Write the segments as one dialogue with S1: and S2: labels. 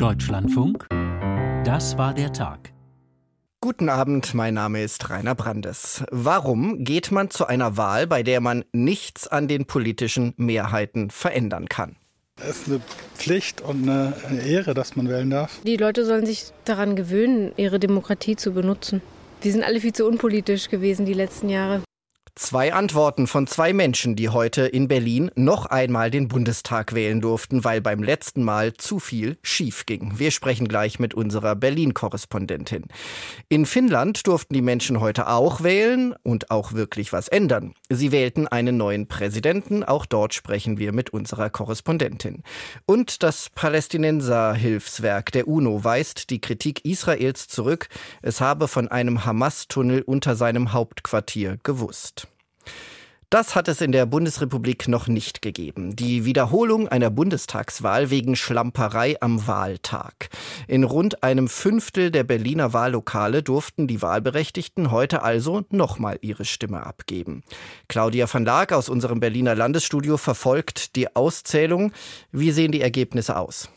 S1: Deutschlandfunk, das war der Tag.
S2: Guten Abend, mein Name ist Rainer Brandes. Warum geht man zu einer Wahl, bei der man nichts an den politischen Mehrheiten verändern kann?
S3: Es ist eine Pflicht und eine Ehre, dass man wählen darf.
S4: Die Leute sollen sich daran gewöhnen, ihre Demokratie zu benutzen. Wir sind alle viel zu unpolitisch gewesen die letzten Jahre.
S2: Zwei Antworten von zwei Menschen, die heute in Berlin noch einmal den Bundestag wählen durften, weil beim letzten Mal zu viel schief ging. Wir sprechen gleich mit unserer Berlin-Korrespondentin. In Finnland durften die Menschen heute auch wählen und auch wirklich was ändern. Sie wählten einen neuen Präsidenten. Auch dort sprechen wir mit unserer Korrespondentin. Und das Palästinenser-Hilfswerk der UNO weist die Kritik Israels zurück. Es habe von einem Hamas-Tunnel unter seinem Hauptquartier gewusst. Das hat es in der Bundesrepublik noch nicht gegeben. Die Wiederholung einer Bundestagswahl wegen Schlamperei am Wahltag. In rund einem Fünftel der Berliner Wahllokale durften die Wahlberechtigten heute also nochmal ihre Stimme abgeben. Claudia van Laak aus unserem Berliner Landesstudio verfolgt die Auszählung. Wie sehen die Ergebnisse aus?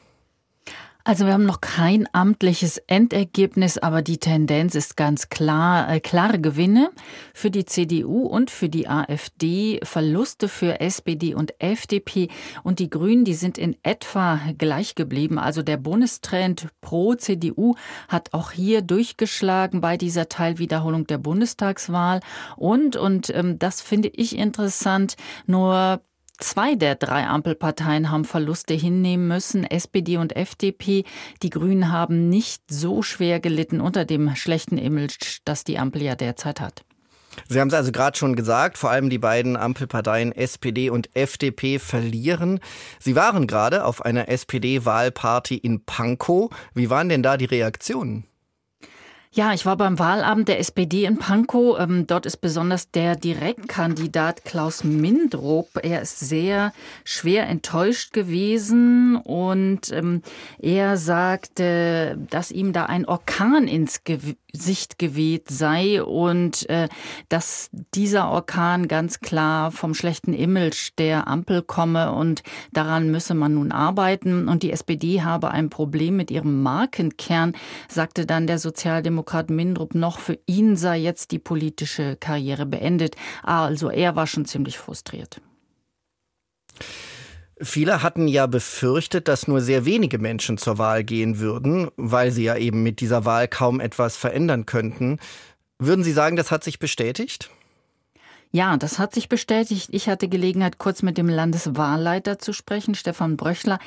S5: Also wir haben noch kein amtliches Endergebnis, aber die Tendenz ist ganz klar. Äh, klare Gewinne für die CDU und für die AfD, Verluste für SPD und FDP und die Grünen, die sind in etwa gleich geblieben. Also der Bundestrend pro CDU hat auch hier durchgeschlagen bei dieser Teilwiederholung der Bundestagswahl. Und, und ähm, das finde ich interessant, nur Zwei der drei Ampelparteien haben Verluste hinnehmen müssen, SPD und FDP. Die Grünen haben nicht so schwer gelitten unter dem schlechten Image, das die Ampel ja derzeit hat.
S2: Sie haben es also gerade schon gesagt, vor allem die beiden Ampelparteien SPD und FDP verlieren. Sie waren gerade auf einer SPD-Wahlparty in Pankow. Wie waren denn da die Reaktionen?
S5: Ja, ich war beim Wahlabend der SPD in Pankow. Ähm, dort ist besonders der Direktkandidat Klaus Mindrup. Er ist sehr schwer enttäuscht gewesen und ähm, er sagte, dass ihm da ein Orkan ins Gesicht geweht sei und äh, dass dieser Orkan ganz klar vom schlechten Image der Ampel komme und daran müsse man nun arbeiten. Und die SPD habe ein Problem mit ihrem Markenkern, sagte dann der Sozialdemokrat Demokrat Mindrup noch, für ihn sei jetzt die politische Karriere beendet. Also er war schon ziemlich frustriert.
S2: Viele hatten ja befürchtet, dass nur sehr wenige Menschen zur Wahl gehen würden, weil sie ja eben mit dieser Wahl kaum etwas verändern könnten. Würden Sie sagen, das hat sich bestätigt?
S5: Ja, das hat sich bestätigt. Ich hatte Gelegenheit, kurz mit dem Landeswahlleiter zu sprechen, Stefan Bröchler.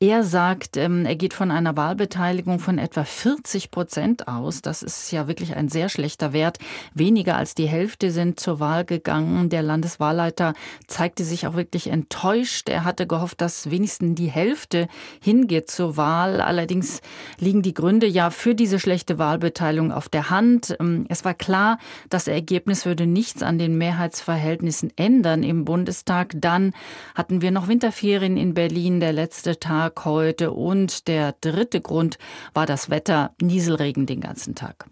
S5: Er sagt, ähm, er geht von einer Wahlbeteiligung von etwa 40 Prozent aus. Das ist ja wirklich ein sehr schlechter Wert. Weniger als die Hälfte sind zur Wahl gegangen. Der Landeswahlleiter zeigte sich auch wirklich enttäuscht. Er hatte gehofft, dass wenigstens die Hälfte hingeht zur Wahl. Allerdings liegen die Gründe ja für diese schlechte Wahlbeteiligung auf der Hand. Ähm, es war klar, das Ergebnis würde nichts an den Mehrheits Mehrheitsverhältnissen ändern im Bundestag. Dann hatten wir noch Winterferien in Berlin, der letzte Tag heute. Und der dritte Grund war das Wetter, Nieselregen den ganzen Tag.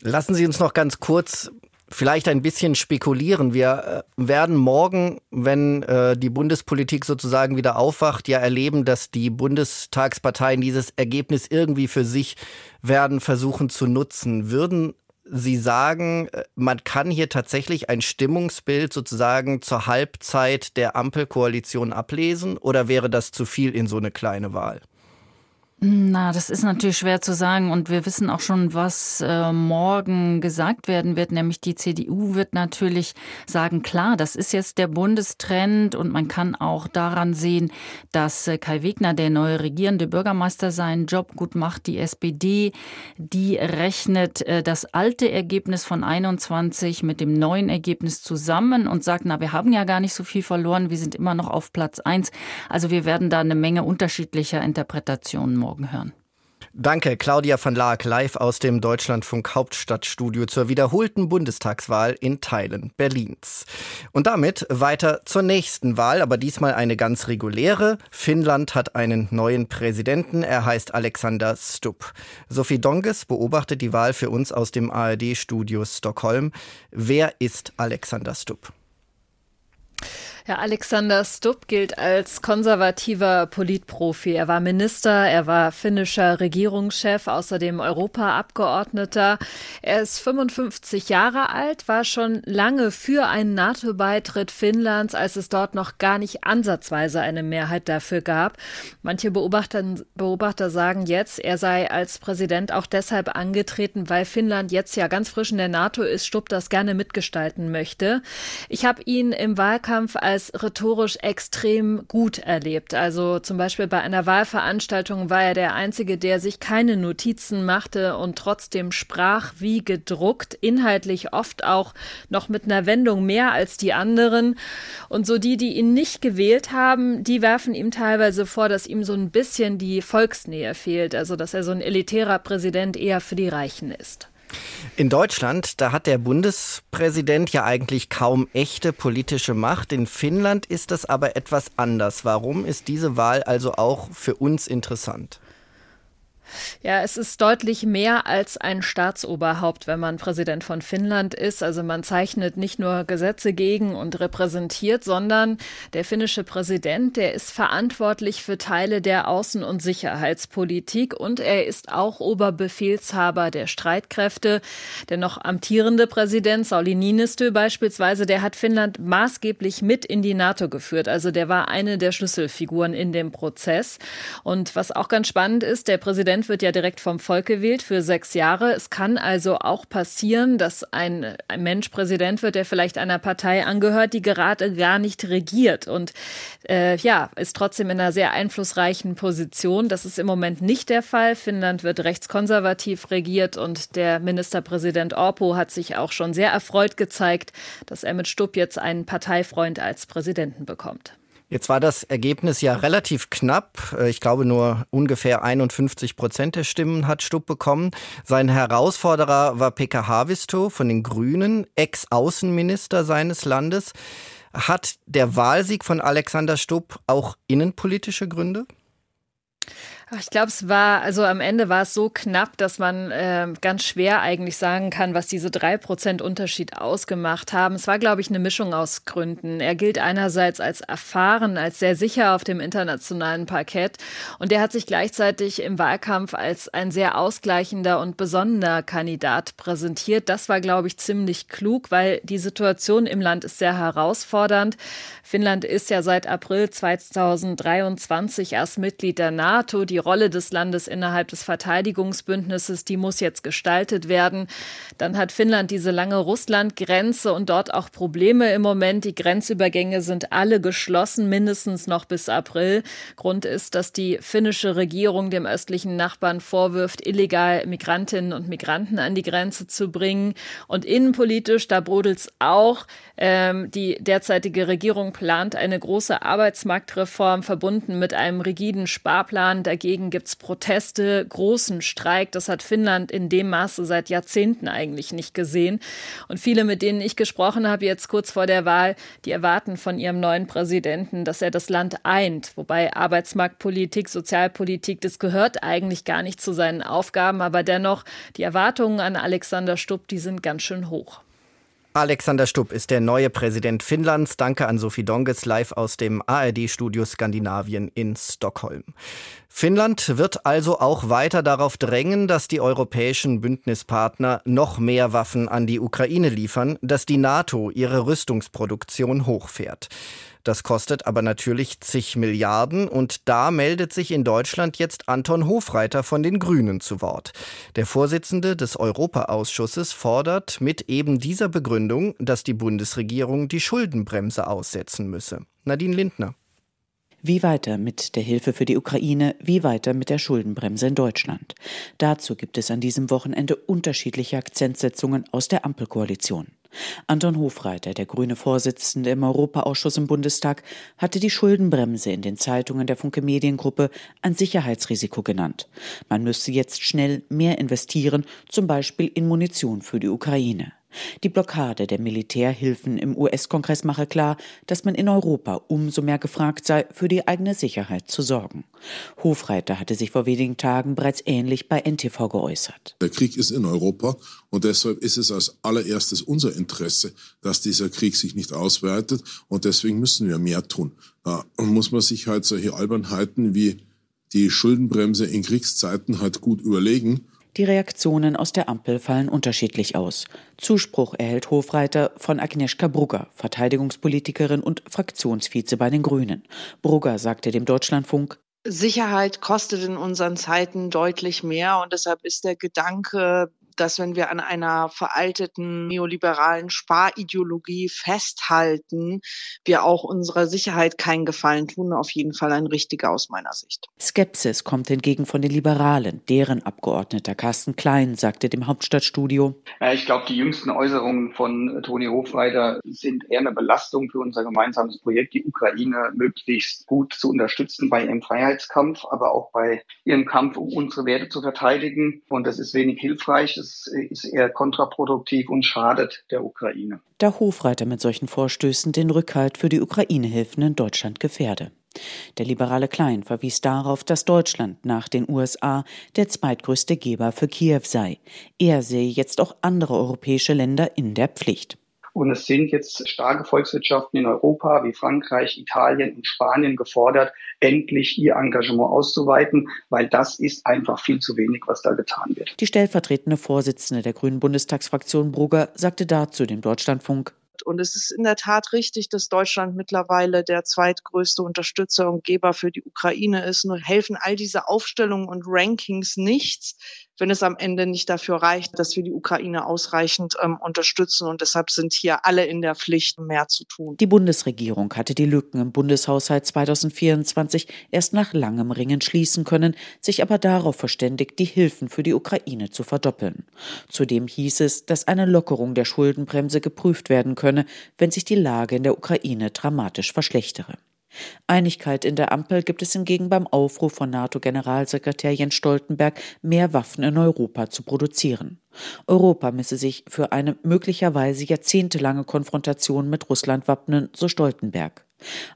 S2: Lassen Sie uns noch ganz kurz vielleicht ein bisschen spekulieren. Wir äh, werden morgen, wenn äh, die Bundespolitik sozusagen wieder aufwacht, ja erleben, dass die Bundestagsparteien dieses Ergebnis irgendwie für sich werden versuchen zu nutzen. Würden Sie sagen, äh, man kann hier tatsächlich ein Stimmungsbild sozusagen zur Halbzeit der Ampelkoalition ablesen oder wäre das zu viel in so eine kleine Wahl?
S5: Na, das ist natürlich schwer zu sagen und wir wissen auch schon, was äh, morgen gesagt werden wird, nämlich die CDU wird natürlich sagen, klar, das ist jetzt der Bundestrend und man kann auch daran sehen, dass äh, Kai Wegner, der neue regierende Bürgermeister, seinen Job gut macht. Die SPD, die rechnet äh, das alte Ergebnis von 21 mit dem neuen Ergebnis zusammen und sagt, na, wir haben ja gar nicht so viel verloren, wir sind immer noch auf Platz eins. Also wir werden da eine Menge unterschiedlicher Interpretationen morgen morgen hören.
S2: Danke, Claudia van Laak, live aus dem Deutschlandfunk Hauptstadtstudio zur wiederholten Bundestagswahl in Teilen Berlins. Und damit weiter zur nächsten Wahl, aber diesmal eine ganz reguläre. Finnland hat einen neuen Präsidenten. Er heißt Alexander Stubb. Sophie Donges beobachtet die Wahl für uns aus dem ARD-Studio Stockholm. Wer ist Alexander Stubb?
S6: Ja, Alexander Stubb gilt als konservativer Politprofi. Er war Minister, er war finnischer Regierungschef, außerdem Europaabgeordneter. Er ist 55 Jahre alt, war schon lange für einen NATO-Beitritt Finnlands, als es dort noch gar nicht ansatzweise eine Mehrheit dafür gab. Manche Beobachter, Beobachter sagen jetzt, er sei als Präsident auch deshalb angetreten, weil Finnland jetzt ja ganz frisch in der NATO ist, Stubb das gerne mitgestalten möchte. Ich habe ihn im Wahlkampf als als rhetorisch extrem gut erlebt. Also zum Beispiel bei einer Wahlveranstaltung war er der Einzige, der sich keine Notizen machte und trotzdem sprach wie gedruckt, inhaltlich oft auch noch mit einer Wendung mehr als die anderen. Und so die, die ihn nicht gewählt haben, die werfen ihm teilweise vor, dass ihm so ein bisschen die Volksnähe fehlt, also dass er so ein elitärer Präsident eher für die Reichen ist.
S2: In Deutschland, da hat der Bundespräsident ja eigentlich kaum echte politische Macht. In Finnland ist das aber etwas anders. Warum ist diese Wahl also auch für uns interessant?
S6: Ja, es ist deutlich mehr als ein Staatsoberhaupt, wenn man Präsident von Finnland ist. Also man zeichnet nicht nur Gesetze gegen und repräsentiert, sondern der finnische Präsident, der ist verantwortlich für Teile der Außen- und Sicherheitspolitik und er ist auch Oberbefehlshaber der Streitkräfte. Der noch amtierende Präsident Sauli Niinistö beispielsweise, der hat Finnland maßgeblich mit in die NATO geführt. Also der war eine der Schlüsselfiguren in dem Prozess. Und was auch ganz spannend ist, der Präsident Präsident wird ja direkt vom Volk gewählt für sechs Jahre. Es kann also auch passieren, dass ein, ein Mensch Präsident wird, der vielleicht einer Partei angehört, die gerade gar nicht regiert und äh, ja, ist trotzdem in einer sehr einflussreichen Position. Das ist im Moment nicht der Fall. Finnland wird rechtskonservativ regiert und der Ministerpräsident Orpo hat sich auch schon sehr erfreut gezeigt, dass er mit Stubb jetzt einen Parteifreund als Präsidenten bekommt.
S2: Jetzt war das Ergebnis ja relativ knapp. Äh, ich glaube, nur ungefähr 51 Prozent der Stimmen hat Stubb bekommen. Sein Herausforderer war Pekka Haavisto von den Grünen, Ex-Außenminister seines Landes. Hat der Wahlsieg von Alexander Stubb auch innenpolitische Gründe?
S6: Ich glaube, es war, also am Ende war es so knapp, dass man äh, ganz schwer eigentlich sagen kann, was diese drei Prozent Unterschied ausgemacht haben. Es war, glaube ich, eine Mischung aus Gründen. Er gilt einerseits als erfahren, als sehr sicher auf dem internationalen Parkett und er hat sich gleichzeitig im Wahlkampf als ein sehr ausgleichender und besonnener Kandidat präsentiert. Das war, glaube ich, ziemlich klug, weil die Situation im Land ist sehr herausfordernd. Finnland ist ja seit April 2023 erst Mitglied der NATO. Die Rolle des Landes innerhalb des Verteidigungsbündnisses, die muss jetzt gestaltet werden. Dann hat Finnland diese lange Russland-Grenze und dort auch Probleme im Moment. Die Grenzübergänge sind alle geschlossen, mindestens noch bis April. Grund ist, dass die finnische Regierung dem östlichen Nachbarn vorwirft, illegal Migrantinnen und Migranten an die Grenze zu bringen. Und innenpolitisch, da brodelt es auch. Ähm, die derzeitige Regierung plant eine große Arbeitsmarktreform verbunden mit einem rigiden Sparplan. Dagegen gibt es Proteste, großen Streik. Das hat Finnland in dem Maße seit Jahrzehnten eigentlich nicht gesehen. Und viele, mit denen ich gesprochen habe, jetzt kurz vor der Wahl, die erwarten von ihrem neuen Präsidenten, dass er das Land eint. Wobei Arbeitsmarktpolitik, Sozialpolitik, das gehört eigentlich gar nicht zu seinen Aufgaben. Aber dennoch, die Erwartungen an Alexander Stubb, die sind ganz schön hoch.
S2: Alexander Stubb ist der neue Präsident Finnlands. Danke an Sophie Donges live aus dem ARD-Studio Skandinavien in Stockholm. Finnland wird also auch weiter darauf drängen, dass die europäischen Bündnispartner noch mehr Waffen an die Ukraine liefern, dass die NATO ihre Rüstungsproduktion hochfährt. Das kostet aber natürlich zig Milliarden und da meldet sich in Deutschland jetzt Anton Hofreiter von den Grünen zu Wort. Der Vorsitzende des Europaausschusses fordert mit eben dieser Begründung, dass die Bundesregierung die Schuldenbremse aussetzen müsse. Nadine Lindner.
S7: Wie weiter mit der Hilfe für die Ukraine? Wie weiter mit der Schuldenbremse in Deutschland? Dazu gibt es an diesem Wochenende unterschiedliche Akzentsetzungen aus der Ampelkoalition. Anton Hofreiter, der grüne Vorsitzende im Europaausschuss im Bundestag, hatte die Schuldenbremse in den Zeitungen der Funke Mediengruppe ein Sicherheitsrisiko genannt. Man müsste jetzt schnell mehr investieren, zum Beispiel in Munition für die Ukraine. Die Blockade der Militärhilfen im US-Kongress mache klar, dass man in Europa umso mehr gefragt sei, für die eigene Sicherheit zu sorgen. Hofreiter hatte sich vor wenigen Tagen bereits ähnlich bei NTV geäußert.
S8: Der Krieg ist in Europa und deshalb ist es als allererstes unser Interesse, dass dieser Krieg sich nicht ausweitet und deswegen müssen wir mehr tun. Da muss man sich halt solche Albernheiten wie die Schuldenbremse in Kriegszeiten halt gut überlegen
S7: die Reaktionen aus der Ampel fallen unterschiedlich aus. Zuspruch erhält Hofreiter von Agnieszka Brugger, Verteidigungspolitikerin und Fraktionsvize bei den Grünen. Brugger sagte dem Deutschlandfunk,
S9: Sicherheit kostet in unseren Zeiten deutlich mehr und deshalb ist der Gedanke, dass wenn wir an einer veralteten neoliberalen Sparideologie festhalten, wir auch unserer Sicherheit keinen Gefallen tun. Auf jeden Fall ein richtiger aus meiner Sicht.
S7: Skepsis kommt hingegen von den Liberalen. Deren Abgeordneter Carsten Klein sagte dem Hauptstadtstudio.
S10: Ich glaube, die jüngsten Äußerungen von Toni Hofreiter sind eher eine Belastung für unser gemeinsames Projekt, die Ukraine möglichst gut zu unterstützen bei ihrem Freiheitskampf, aber auch bei ihrem Kampf, um unsere Werte zu verteidigen. Und das ist wenig hilfreich das ist eher kontraproduktiv und schadet der Ukraine.
S7: Da Hofreiter mit solchen Vorstößen den Rückhalt für die Ukraine-Hilfen in Deutschland gefährde. Der liberale Klein verwies darauf, dass Deutschland nach den USA der zweitgrößte Geber für Kiew sei. Er sehe jetzt auch andere europäische Länder in der Pflicht.
S10: Und es sind jetzt starke Volkswirtschaften in Europa wie Frankreich, Italien und Spanien gefordert, endlich ihr Engagement auszuweiten, weil das ist einfach viel zu wenig, was da getan wird.
S7: Die stellvertretende Vorsitzende der Grünen Bundestagsfraktion Brugger sagte dazu dem Deutschlandfunk,
S9: und es ist in der Tat richtig, dass Deutschland mittlerweile der zweitgrößte Unterstützer und Geber für die Ukraine ist. Nur helfen all diese Aufstellungen und Rankings nichts, wenn es am Ende nicht dafür reicht, dass wir die Ukraine ausreichend ähm, unterstützen. Und deshalb sind hier alle in der Pflicht, mehr zu tun.
S7: Die Bundesregierung hatte die Lücken im Bundeshaushalt 2024 erst nach langem Ringen schließen können, sich aber darauf verständigt, die Hilfen für die Ukraine zu verdoppeln. Zudem hieß es, dass eine Lockerung der Schuldenbremse geprüft werden könne, wenn sich die Lage in der Ukraine dramatisch verschlechtere. Einigkeit in der Ampel gibt es hingegen beim Aufruf von NATO-Generalsekretär Jens Stoltenberg, mehr Waffen in Europa zu produzieren. Europa müsse sich für eine möglicherweise jahrzehntelange Konfrontation mit Russland wappnen, so Stoltenberg.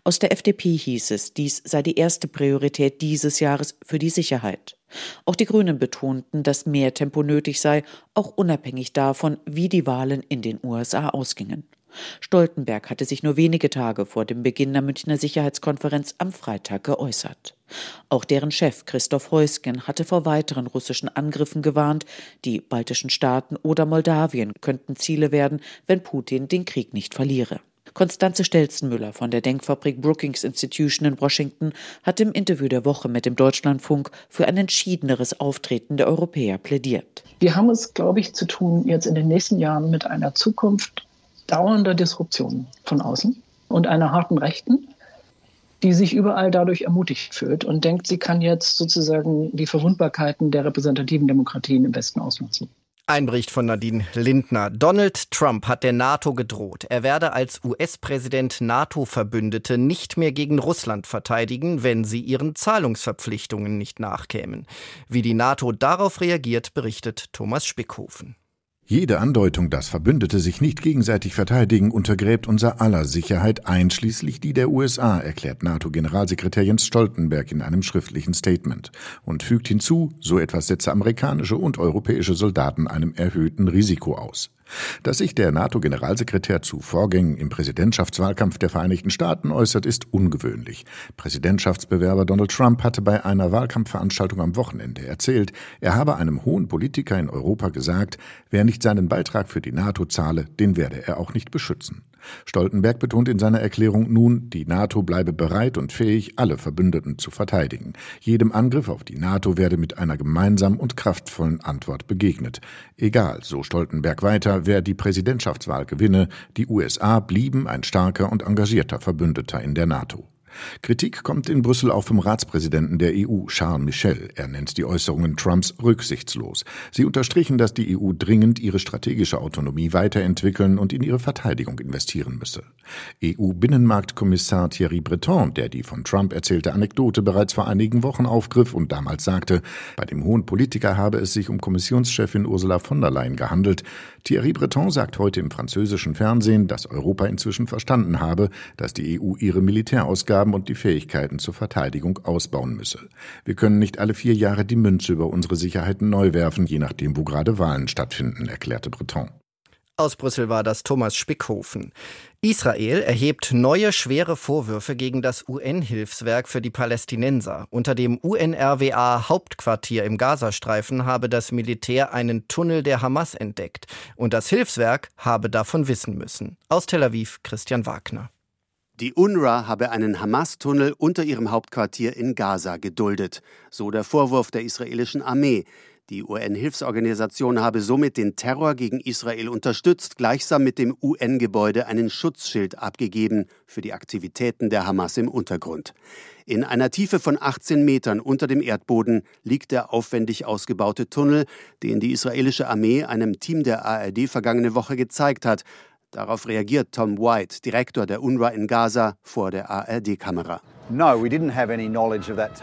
S7: Aus der FDP hieß es, dies sei die erste Priorität dieses Jahres für die Sicherheit. Auch die Grünen betonten, dass mehr Tempo nötig sei, auch unabhängig davon, wie die Wahlen in den USA ausgingen. Stoltenberg hatte sich nur wenige Tage vor dem Beginn der Münchner Sicherheitskonferenz am Freitag geäußert. Auch deren Chef Christoph Heusgen hatte vor weiteren russischen Angriffen gewarnt. Die baltischen Staaten oder Moldawien könnten Ziele werden, wenn Putin den Krieg nicht verliere. Konstanze Stelzenmüller von der Denkfabrik Brookings Institution in Washington hat im Interview der Woche mit dem Deutschlandfunk für ein entschiedeneres Auftreten der Europäer plädiert.
S11: Wir haben es, glaube ich, zu tun jetzt in den nächsten Jahren mit einer Zukunft dauernder Disruption von außen und einer harten Rechten, die sich überall dadurch ermutigt fühlt und denkt, sie kann jetzt sozusagen die Verwundbarkeiten der repräsentativen Demokratien im Westen ausnutzen.
S2: Ein Bericht von Nadine Lindner. Donald Trump hat der NATO gedroht. Er werde als US-Präsident NATO-Verbündete nicht mehr gegen Russland verteidigen, wenn sie ihren Zahlungsverpflichtungen nicht nachkämen. Wie die NATO darauf reagiert, berichtet Thomas Spickhofen.
S12: Jede Andeutung, dass Verbündete sich nicht gegenseitig verteidigen, untergräbt unser aller Sicherheit, einschließlich die der USA, erklärt NATO-Generalsekretär Jens Stoltenberg in einem schriftlichen Statement und fügt hinzu, so etwas setze amerikanische und europäische Soldaten einem erhöhten Risiko aus. Dass sich der NATO-Generalsekretär zu Vorgängen im Präsidentschaftswahlkampf der Vereinigten Staaten äußert, ist ungewöhnlich. Präsidentschaftsbewerber Donald Trump hatte bei einer Wahlkampfveranstaltung am Wochenende erzählt, er habe einem hohen Politiker in Europa gesagt, wer nicht seinen Beitrag für die NATO zahle, den werde er auch nicht beschützen. Stoltenberg betont in seiner Erklärung nun, die NATO bleibe bereit und fähig, alle Verbündeten zu verteidigen. Jedem Angriff auf die NATO werde mit einer gemeinsamen und kraftvollen Antwort begegnet. Egal, so Stoltenberg weiter, wer die Präsidentschaftswahl gewinne, die USA blieben ein starker und engagierter Verbündeter in der NATO. Kritik kommt in Brüssel auch vom Ratspräsidenten der EU, Charles Michel. Er nennt die Äußerungen Trumps rücksichtslos. Sie unterstrichen, dass die EU dringend ihre strategische Autonomie weiterentwickeln und in ihre Verteidigung investieren müsse. EU-Binnenmarktkommissar Thierry Breton, der die von Trump erzählte Anekdote bereits vor einigen Wochen aufgriff und damals sagte, bei dem hohen Politiker habe es sich um Kommissionschefin Ursula von der Leyen gehandelt. Thierry Breton sagt heute im französischen Fernsehen, dass Europa inzwischen verstanden habe, dass die EU ihre Militärausgaben und die Fähigkeiten zur Verteidigung ausbauen müsse. Wir können nicht alle vier Jahre die Münze über unsere Sicherheiten neu werfen, je nachdem, wo gerade Wahlen stattfinden, erklärte Breton.
S2: Aus Brüssel war das Thomas Spickhofen. Israel erhebt neue schwere Vorwürfe gegen das UN-Hilfswerk für die Palästinenser. Unter dem UNRWA-Hauptquartier im Gazastreifen habe das Militär einen Tunnel der Hamas entdeckt. Und das Hilfswerk habe davon wissen müssen. Aus Tel Aviv Christian Wagner.
S13: Die UNRWA habe einen Hamas-Tunnel unter ihrem Hauptquartier in Gaza geduldet, so der Vorwurf der israelischen Armee. Die UN-Hilfsorganisation habe somit den Terror gegen Israel unterstützt, gleichsam mit dem UN-Gebäude einen Schutzschild abgegeben für die Aktivitäten der Hamas im Untergrund. In einer Tiefe von 18 Metern unter dem Erdboden liegt der aufwendig ausgebaute Tunnel, den die israelische Armee einem Team der ARD vergangene Woche gezeigt hat. Darauf reagiert Tom White, Direktor der UNRWA in Gaza, vor der ARD-Kamera.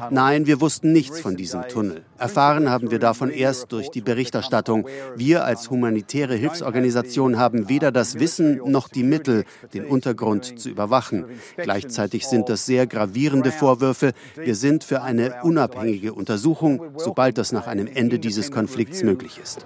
S13: Nein, wir wussten nichts von diesem Tunnel. Erfahren haben wir davon erst durch die Berichterstattung. Wir als humanitäre Hilfsorganisation haben weder das Wissen noch die Mittel, den Untergrund zu überwachen. Gleichzeitig sind das sehr gravierende Vorwürfe. Wir sind für eine unabhängige Untersuchung, sobald das nach einem Ende dieses Konflikts möglich ist.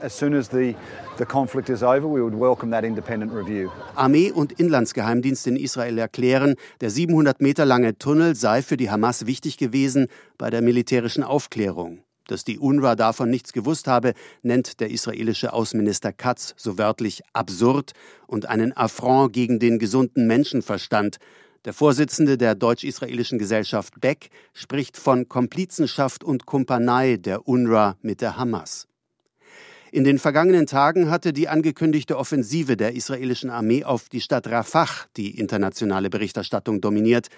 S13: Armee und Inlandsgeheimdienst in Israel erklären, der 700 Meter lange Tunnel sei für die Hamas wichtig gewesen bei der militärischen Aufklärung. Dass die UNRWA davon nichts gewusst habe, nennt der israelische Außenminister Katz so wörtlich absurd und einen Affront gegen den gesunden Menschenverstand. Der Vorsitzende der deutsch-israelischen Gesellschaft Beck spricht von Komplizenschaft und Kumpanei der UNRWA mit der Hamas. In den vergangenen Tagen hatte die angekündigte Offensive der israelischen Armee auf die Stadt Rafah die internationale Berichterstattung dominiert.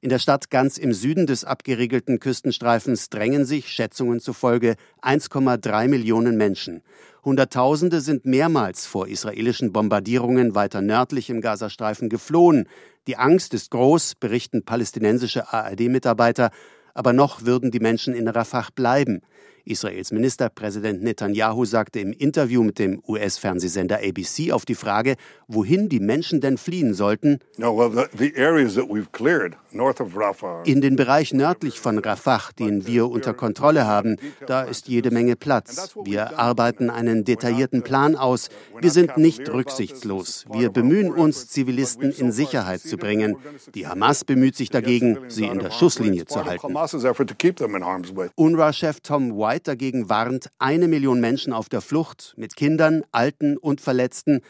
S13: In der Stadt ganz im Süden des abgeriegelten Küstenstreifens drängen sich, Schätzungen zufolge, 1,3 Millionen Menschen. Hunderttausende sind mehrmals vor israelischen Bombardierungen weiter nördlich im Gazastreifen geflohen. Die Angst ist groß, berichten palästinensische ARD-Mitarbeiter, aber noch würden die Menschen in Rafah bleiben. Israels Ministerpräsident Netanyahu sagte im Interview mit dem US-Fernsehsender ABC auf die Frage, wohin die Menschen denn fliehen sollten, in den Bereich nördlich von Rafah, den wir unter Kontrolle haben, da ist jede Menge Platz. Wir arbeiten einen detaillierten Plan aus. Wir sind nicht rücksichtslos. Wir bemühen uns, Zivilisten in Sicherheit zu bringen. Die Hamas bemüht sich dagegen, sie in der Schusslinie zu halten. UNRWA-Chef Tom White White dagegen warnt, eine Million Menschen auf der Flucht mit Kindern, Alten und Verletzten,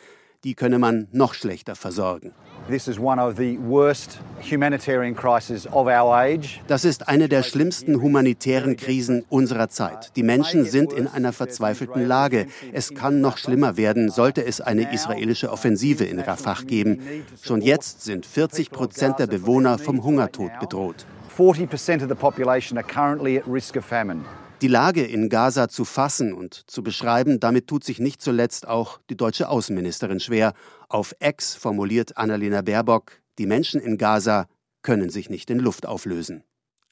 S13: die könne man noch schlechter versorgen. Das ist eine der schlimmsten humanitären Krisen unserer Zeit. Die Menschen sind in einer verzweifelten Lage. Es kann noch schlimmer werden, sollte es eine israelische Offensive in Rafah geben. Schon jetzt sind 40 Prozent der Bewohner vom Hungertod bedroht. 40 percent of the population are currently at risk of famine. Die Lage in Gaza zu fassen und zu beschreiben, damit tut sich nicht zuletzt auch die deutsche Außenministerin schwer. Auf Ex formuliert Annalena Baerbock, die Menschen in Gaza können sich nicht in Luft auflösen.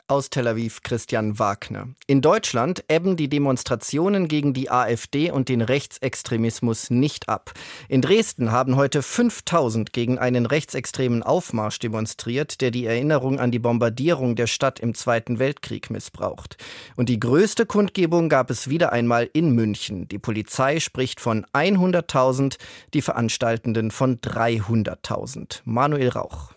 S2: Aus Tel Aviv Christian Wagner. In Deutschland ebben die Demonstrationen gegen die AfD und den Rechtsextremismus nicht ab. In Dresden haben heute 5000 gegen einen rechtsextremen Aufmarsch demonstriert, der die Erinnerung an die Bombardierung der Stadt im Zweiten Weltkrieg missbraucht. Und die größte Kundgebung gab es wieder einmal in München. Die Polizei spricht von 100.000, die Veranstaltenden von 300.000. Manuel Rauch.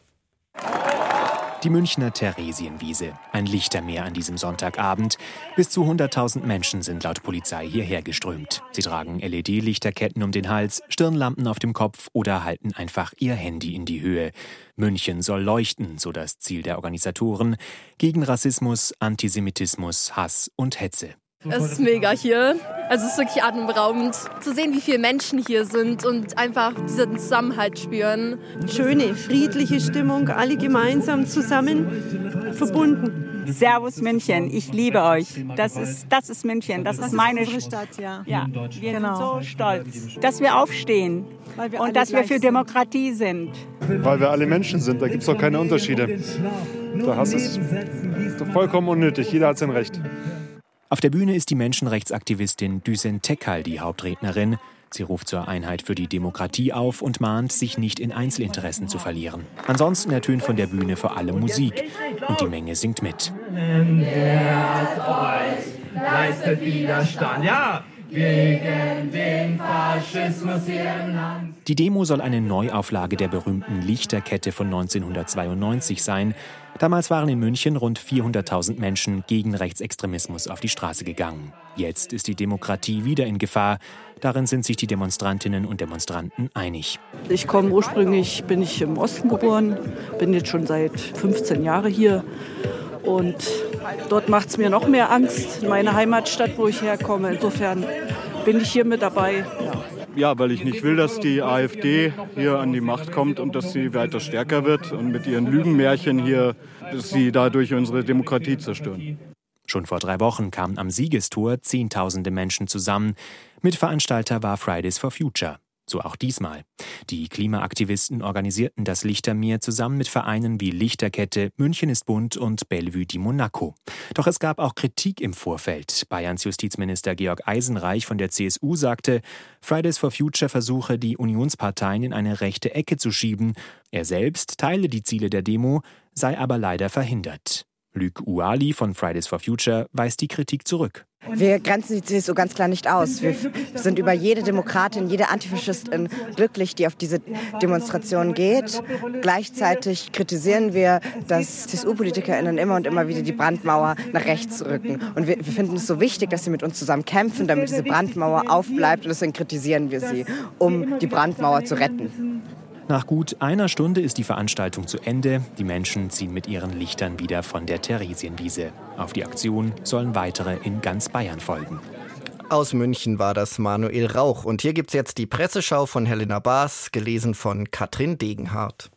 S1: Die Münchner Theresienwiese. Ein Lichtermeer an diesem Sonntagabend. Bis zu 100.000 Menschen sind laut Polizei hierher geströmt. Sie tragen LED-Lichterketten um den Hals, Stirnlampen auf dem Kopf oder halten einfach ihr Handy in die Höhe. München soll leuchten, so das Ziel der Organisatoren, gegen Rassismus, Antisemitismus, Hass und Hetze.
S14: Es ist mega hier. Also es ist wirklich atemberaubend zu sehen, wie viele Menschen hier sind und einfach diesen Zusammenhalt spüren.
S15: Schöne, friedliche Stimmung, alle gemeinsam zusammen verbunden.
S16: Servus München, ich liebe euch. Das ist, das ist München, das, das ist meine
S15: ist Stadt. Ja,
S16: ja wir genau. sind so stolz, dass wir aufstehen wir und dass wir für Demokratie sind.
S17: Weil wir alle Menschen sind, da gibt es doch keine Unterschiede. Der Hass ist vollkommen unnötig, jeder hat sein Recht.
S1: Auf der Bühne ist die Menschenrechtsaktivistin Düsen Tekal die Hauptrednerin. Sie ruft zur Einheit für die Demokratie auf und mahnt, sich nicht in Einzelinteressen zu verlieren. Ansonsten ertönt von der Bühne vor allem Musik und die Menge singt mit.
S18: Ja, gegen den Faschismus hier im Land.
S1: Die Demo soll eine Neuauflage der berühmten Lichterkette von 1992 sein. Damals waren in München rund 400.000 Menschen gegen Rechtsextremismus auf die Straße gegangen. Jetzt ist die Demokratie wieder in Gefahr. Darin sind sich die Demonstrantinnen und Demonstranten einig.
S19: Ich komme ursprünglich, bin ich im Osten geboren, bin jetzt schon seit 15 Jahren hier. Und dort macht es mir noch mehr Angst, meine Heimatstadt, wo ich herkomme. Insofern bin ich hier mit dabei. Ja.
S17: Ja, weil ich nicht will, dass die AfD hier an die Macht kommt und dass sie weiter stärker wird und mit ihren Lügenmärchen hier, dass sie dadurch unsere Demokratie zerstören.
S1: Schon vor drei Wochen kamen am Siegestor Zehntausende Menschen zusammen. Mitveranstalter war Fridays for Future. So auch diesmal. Die Klimaaktivisten organisierten das Lichtermeer zusammen mit Vereinen wie Lichterkette, München ist bunt und Bellevue di Monaco. Doch es gab auch Kritik im Vorfeld. Bayerns Justizminister Georg Eisenreich von der CSU sagte, Fridays for Future versuche, die Unionsparteien in eine rechte Ecke zu schieben. Er selbst teile die Ziele der Demo, sei aber leider verhindert. Luc Uali von Fridays for Future weist die Kritik zurück.
S20: Wir grenzen die CSU ganz klar nicht aus. Wir sind über jede Demokratin, jede Antifaschistin glücklich, die auf diese Demonstration geht. Gleichzeitig kritisieren wir, dass CSU-PolitikerInnen immer und immer wieder die Brandmauer nach rechts rücken. Und wir, wir finden es so wichtig, dass sie mit uns zusammen kämpfen, damit diese Brandmauer aufbleibt. Und deswegen kritisieren wir sie, um die Brandmauer zu retten.
S1: Nach gut einer Stunde ist die Veranstaltung zu Ende. Die Menschen ziehen mit ihren Lichtern wieder von der Theresienwiese. Auf die Aktion sollen weitere in ganz Bayern folgen.
S2: Aus München war das Manuel Rauch. Und hier gibt es jetzt die Presseschau von Helena Baas, gelesen von Katrin Degenhardt.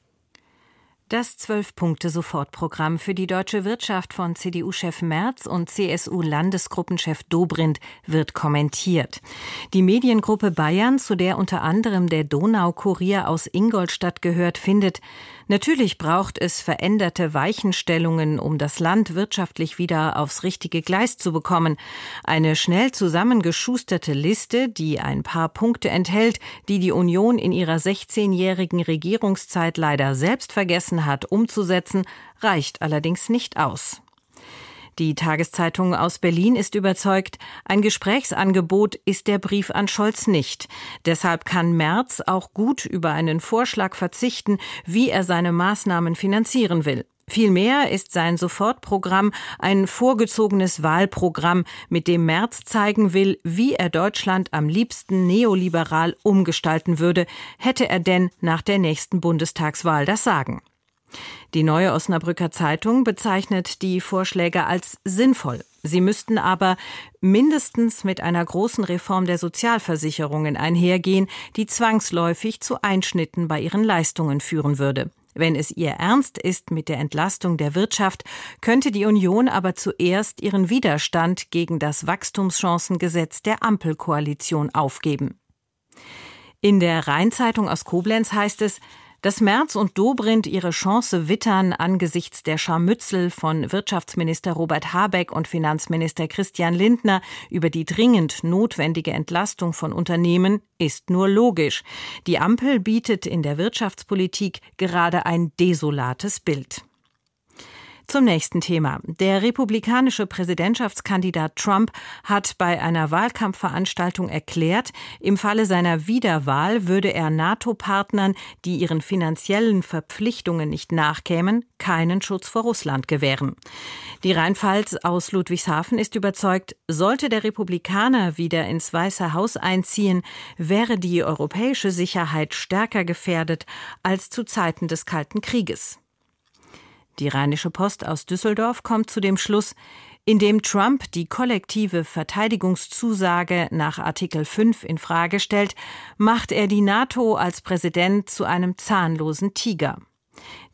S21: Das Zwölf-Punkte-Sofortprogramm für die deutsche Wirtschaft von CDU-Chef Merz und CSU-Landesgruppenchef Dobrindt wird kommentiert. Die Mediengruppe Bayern, zu der unter anderem der Donaukurier aus Ingolstadt gehört, findet, Natürlich braucht es veränderte Weichenstellungen, um das Land wirtschaftlich wieder aufs richtige Gleis zu bekommen. Eine schnell zusammengeschusterte Liste, die ein paar Punkte enthält, die die Union in ihrer 16-jährigen Regierungszeit leider selbst vergessen hat umzusetzen, reicht allerdings nicht aus. Die Tageszeitung aus Berlin ist überzeugt, ein Gesprächsangebot ist der Brief an Scholz nicht. Deshalb kann Merz auch gut über einen Vorschlag verzichten, wie er seine Maßnahmen finanzieren will. Vielmehr ist sein Sofortprogramm ein vorgezogenes Wahlprogramm, mit dem Merz zeigen will, wie er Deutschland am liebsten neoliberal umgestalten würde, hätte er denn nach der nächsten Bundestagswahl das Sagen. Die neue Osnabrücker Zeitung bezeichnet die Vorschläge als sinnvoll. Sie müssten aber mindestens mit einer großen Reform der Sozialversicherungen einhergehen, die zwangsläufig zu Einschnitten bei ihren Leistungen führen würde. Wenn es ihr ernst ist mit der Entlastung der Wirtschaft, könnte die Union aber zuerst ihren Widerstand gegen das Wachstumschancengesetz der Ampelkoalition aufgeben. In der Rheinzeitung aus Koblenz heißt es, dass Merz und Dobrindt ihre Chance wittern angesichts der Scharmützel von Wirtschaftsminister Robert Habeck und Finanzminister Christian Lindner über die dringend notwendige Entlastung von Unternehmen, ist nur logisch. Die Ampel bietet in der Wirtschaftspolitik gerade ein desolates Bild. Zum nächsten Thema. Der republikanische Präsidentschaftskandidat Trump hat bei einer Wahlkampfveranstaltung erklärt, im Falle seiner Wiederwahl würde er NATO-Partnern, die ihren finanziellen Verpflichtungen nicht nachkämen, keinen Schutz vor Russland gewähren. Die Rheinpfalz aus Ludwigshafen ist überzeugt, sollte der Republikaner wieder ins Weiße Haus einziehen, wäre die europäische Sicherheit stärker gefährdet als zu Zeiten des Kalten Krieges. Die Rheinische Post aus Düsseldorf kommt zu dem Schluss, Indem Trump die kollektive Verteidigungszusage nach Artikel 5 in Frage stellt, macht er die NATO als Präsident zu einem zahnlosen Tiger.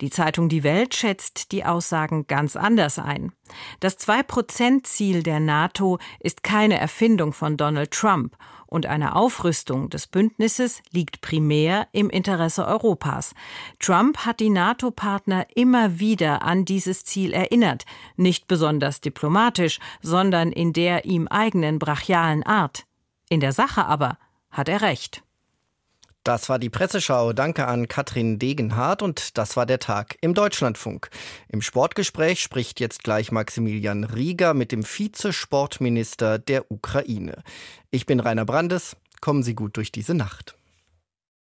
S21: Die Zeitung Die Welt schätzt die Aussagen ganz anders ein. Das Zwei-Prozent-Ziel der NATO ist keine Erfindung von Donald Trump und eine Aufrüstung des Bündnisses liegt primär im Interesse Europas. Trump hat die NATO-Partner immer wieder an dieses Ziel erinnert, nicht besonders diplomatisch, sondern in der ihm eigenen brachialen Art. In der Sache aber hat er recht.
S2: Das war die Presseschau. Danke an Katrin Degenhardt und das war der Tag im Deutschlandfunk. Im Sportgespräch spricht jetzt gleich Maximilian Rieger mit dem Vizesportminister der Ukraine. Ich bin Rainer Brandes. Kommen Sie gut durch diese Nacht.